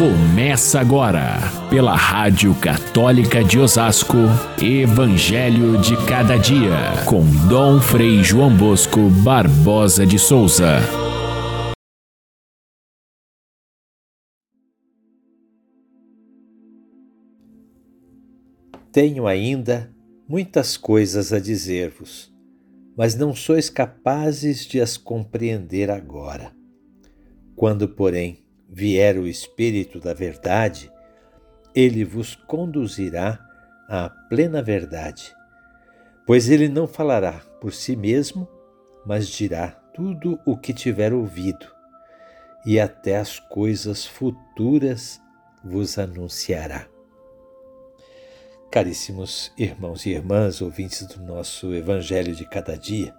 Começa agora, pela Rádio Católica de Osasco, Evangelho de Cada Dia, com Dom Frei João Bosco Barbosa de Souza. Tenho ainda muitas coisas a dizer-vos, mas não sois capazes de as compreender agora. Quando, porém, vier o Espírito da Verdade, ele vos conduzirá à plena verdade. Pois ele não falará por si mesmo, mas dirá tudo o que tiver ouvido, e até as coisas futuras vos anunciará. Caríssimos irmãos e irmãs, ouvintes do nosso Evangelho de cada dia,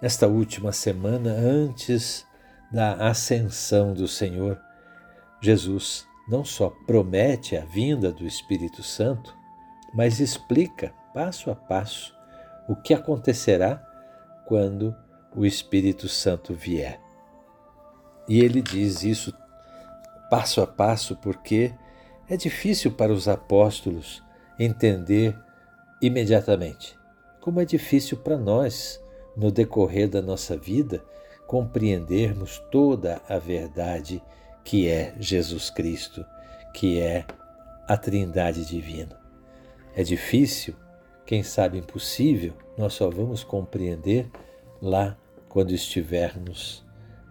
nesta última semana antes da ascensão do Senhor, Jesus não só promete a vinda do Espírito Santo, mas explica passo a passo o que acontecerá quando o Espírito Santo vier. E ele diz isso passo a passo porque é difícil para os apóstolos entender imediatamente, como é difícil para nós, no decorrer da nossa vida, compreendermos toda a verdade que é Jesus Cristo, que é a Trindade Divina. É difícil, quem sabe impossível, nós só vamos compreender lá quando estivermos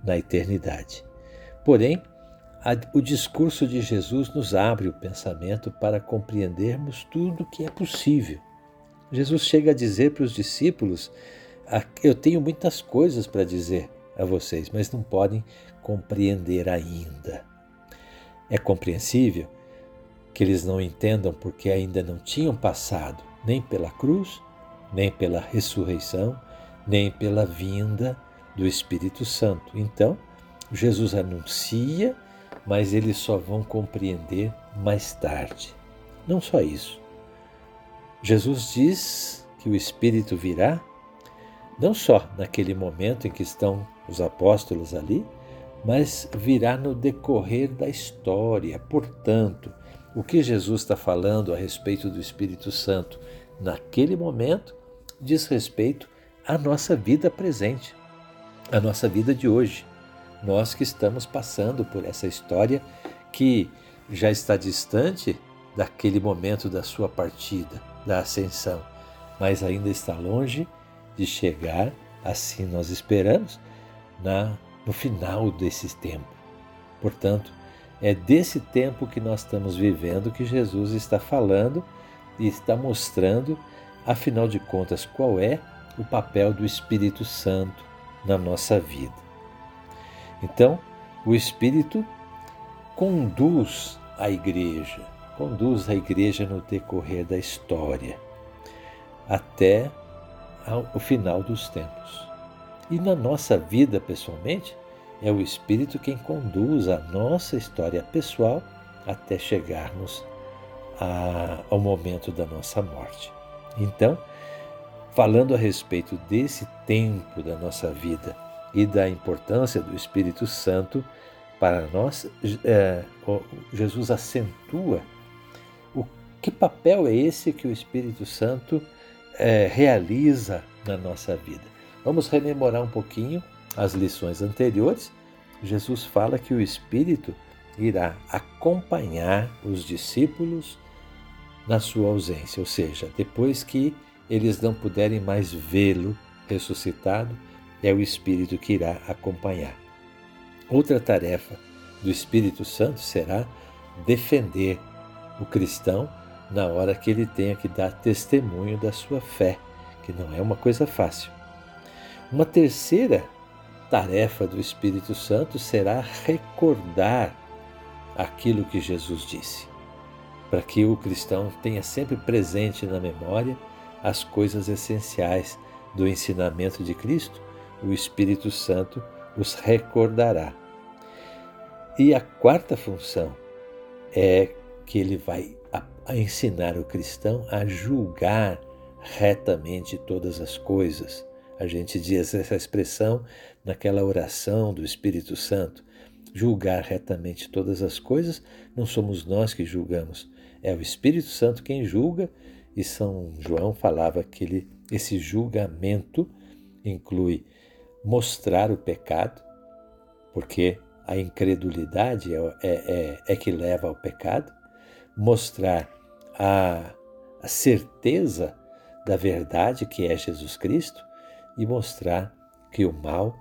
na eternidade. Porém, o discurso de Jesus nos abre o pensamento para compreendermos tudo que é possível. Jesus chega a dizer para os discípulos: Eu tenho muitas coisas para dizer, a vocês, mas não podem compreender ainda. É compreensível que eles não entendam porque ainda não tinham passado nem pela cruz, nem pela ressurreição, nem pela vinda do Espírito Santo. Então, Jesus anuncia, mas eles só vão compreender mais tarde. Não só isso. Jesus diz que o Espírito virá não só naquele momento em que estão os apóstolos ali, mas virá no decorrer da história. Portanto, o que Jesus está falando a respeito do Espírito Santo naquele momento diz respeito à nossa vida presente, à nossa vida de hoje. Nós que estamos passando por essa história que já está distante daquele momento da sua partida, da ascensão, mas ainda está longe de chegar, assim nós esperamos, na, no final desse tempo. Portanto, é desse tempo que nós estamos vivendo que Jesus está falando e está mostrando, afinal de contas, qual é o papel do Espírito Santo na nossa vida. Então, o Espírito conduz a igreja, conduz a igreja no decorrer da história, até ao final dos tempos. E na nossa vida pessoalmente, é o Espírito quem conduz a nossa história pessoal até chegarmos a, ao momento da nossa morte. Então, falando a respeito desse tempo da nossa vida e da importância do Espírito Santo para nós, é, Jesus acentua o que papel é esse que o Espírito Santo é, realiza na nossa vida. Vamos rememorar um pouquinho as lições anteriores. Jesus fala que o Espírito irá acompanhar os discípulos na sua ausência, ou seja, depois que eles não puderem mais vê-lo ressuscitado, é o Espírito que irá acompanhar. Outra tarefa do Espírito Santo será defender o cristão na hora que ele tenha que dar testemunho da sua fé, que não é uma coisa fácil. Uma terceira tarefa do Espírito Santo será recordar aquilo que Jesus disse, para que o cristão tenha sempre presente na memória as coisas essenciais do ensinamento de Cristo, o Espírito Santo os recordará. E a quarta função é que ele vai a ensinar o cristão a julgar retamente todas as coisas. A gente diz essa expressão naquela oração do Espírito Santo. julgar retamente todas as coisas, não somos nós que julgamos, é o Espírito Santo quem julga, e São João falava que ele, esse julgamento inclui mostrar o pecado, porque a incredulidade é, é, é, é que leva ao pecado, mostrar a, a certeza da verdade que é Jesus Cristo e mostrar que o mal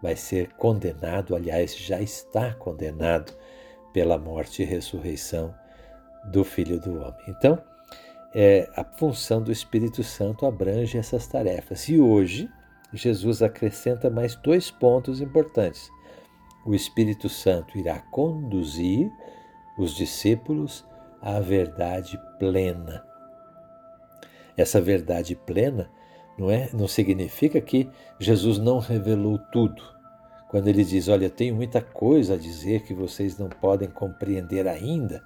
vai ser condenado, aliás, já está condenado pela morte e ressurreição do Filho do Homem. Então, é, a função do Espírito Santo abrange essas tarefas. E hoje, Jesus acrescenta mais dois pontos importantes. O Espírito Santo irá conduzir os discípulos à verdade plena. Essa verdade plena não é, não significa que Jesus não revelou tudo. Quando ele diz, olha, tenho muita coisa a dizer que vocês não podem compreender ainda,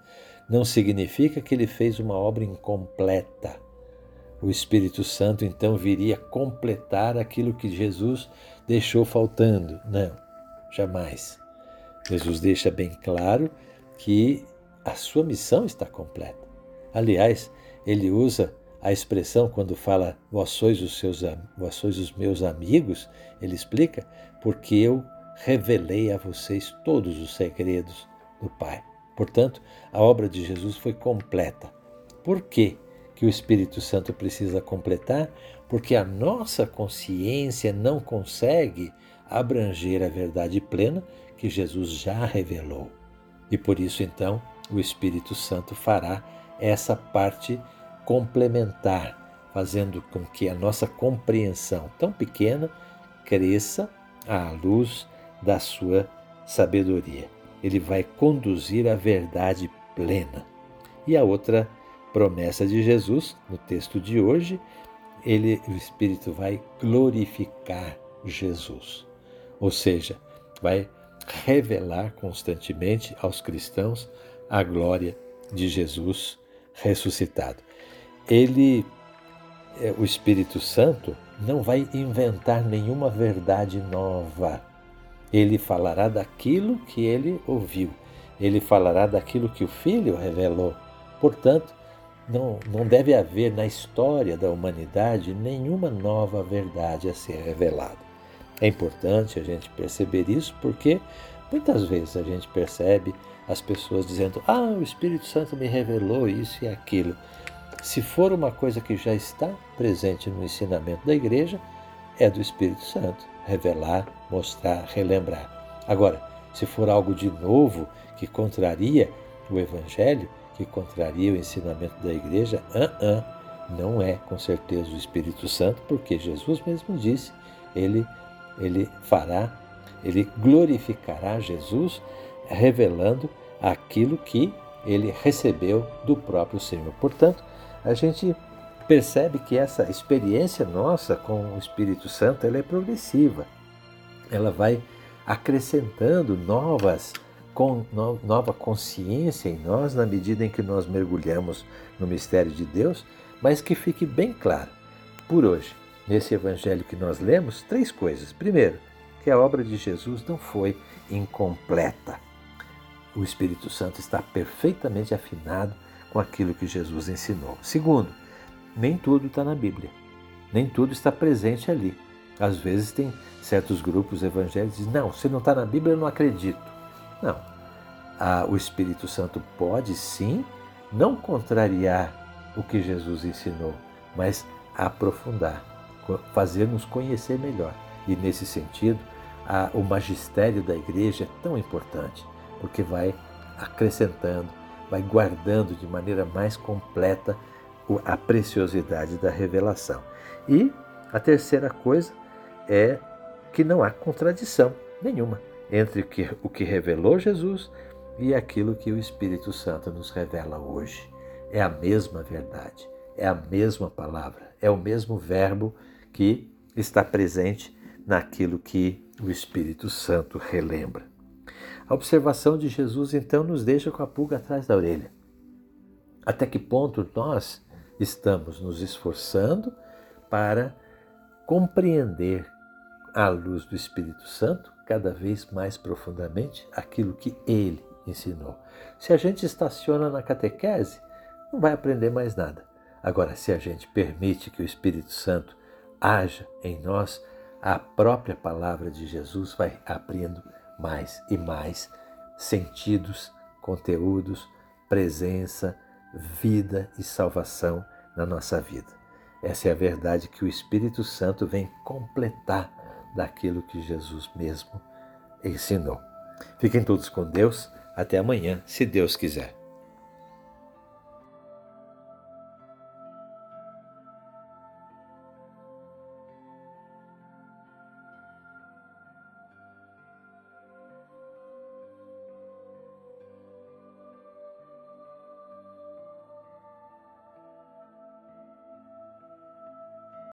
não significa que ele fez uma obra incompleta. O Espírito Santo então viria completar aquilo que Jesus deixou faltando. Não, jamais. Jesus deixa bem claro que a sua missão está completa. Aliás, ele usa a expressão quando fala vós sois os seus vós sois os meus amigos, ele explica porque eu revelei a vocês todos os segredos do Pai. Portanto, a obra de Jesus foi completa. Por quê? que o Espírito Santo precisa completar? Porque a nossa consciência não consegue abranger a verdade plena que Jesus já revelou. E por isso, então, o Espírito Santo fará essa parte complementar, fazendo com que a nossa compreensão tão pequena cresça à luz da sua sabedoria. Ele vai conduzir a verdade plena. E a outra promessa de Jesus, no texto de hoje, ele, o Espírito vai glorificar Jesus. Ou seja, vai revelar constantemente aos cristãos a glória de Jesus ressuscitado. Ele, é, o Espírito Santo, não vai inventar nenhuma verdade nova. Ele falará daquilo que ele ouviu. Ele falará daquilo que o Filho revelou. Portanto, não, não deve haver na história da humanidade nenhuma nova verdade a ser revelada. É importante a gente perceber isso porque muitas vezes a gente percebe as pessoas dizendo: Ah, o Espírito Santo me revelou isso e aquilo. Se for uma coisa que já está presente no ensinamento da igreja, é do Espírito Santo revelar, mostrar, relembrar. Agora, se for algo de novo que contraria o Evangelho, que contraria o ensinamento da igreja, uh -uh, não é com certeza o Espírito Santo, porque Jesus mesmo disse, ele, ele fará, ele glorificará Jesus, revelando aquilo que ele recebeu do próprio Senhor. Portanto, a gente percebe que essa experiência nossa com o Espírito Santo ela é progressiva. Ela vai acrescentando novas com nova consciência em nós na medida em que nós mergulhamos no mistério de Deus, mas que fique bem claro, por hoje, nesse evangelho que nós lemos, três coisas. Primeiro, que a obra de Jesus não foi incompleta. O Espírito Santo está perfeitamente afinado com aquilo que Jesus ensinou. Segundo, nem tudo está na Bíblia, nem tudo está presente ali. Às vezes tem certos grupos evangélicos que dizem, não, se não está na Bíblia eu não acredito. Não. Ah, o Espírito Santo pode sim não contrariar o que Jesus ensinou, mas aprofundar, fazer-nos conhecer melhor. E nesse sentido, a, o magistério da igreja é tão importante, porque vai acrescentando, vai guardando de maneira mais completa a preciosidade da revelação. E a terceira coisa é que não há contradição nenhuma entre o que revelou Jesus e aquilo que o Espírito Santo nos revela hoje. É a mesma verdade, é a mesma palavra, é o mesmo verbo que está presente naquilo que o Espírito Santo relembra. A observação de Jesus então nos deixa com a pulga atrás da orelha. Até que ponto nós estamos nos esforçando para compreender, à luz do Espírito Santo, cada vez mais profundamente aquilo que ele ensinou. Se a gente estaciona na catequese, não vai aprender mais nada. Agora, se a gente permite que o Espírito Santo haja em nós, a própria palavra de Jesus vai abrindo mais e mais sentidos, conteúdos, presença, vida e salvação na nossa vida. Essa é a verdade que o Espírito Santo vem completar daquilo que Jesus mesmo ensinou. Fiquem todos com Deus. Até amanhã, se Deus quiser.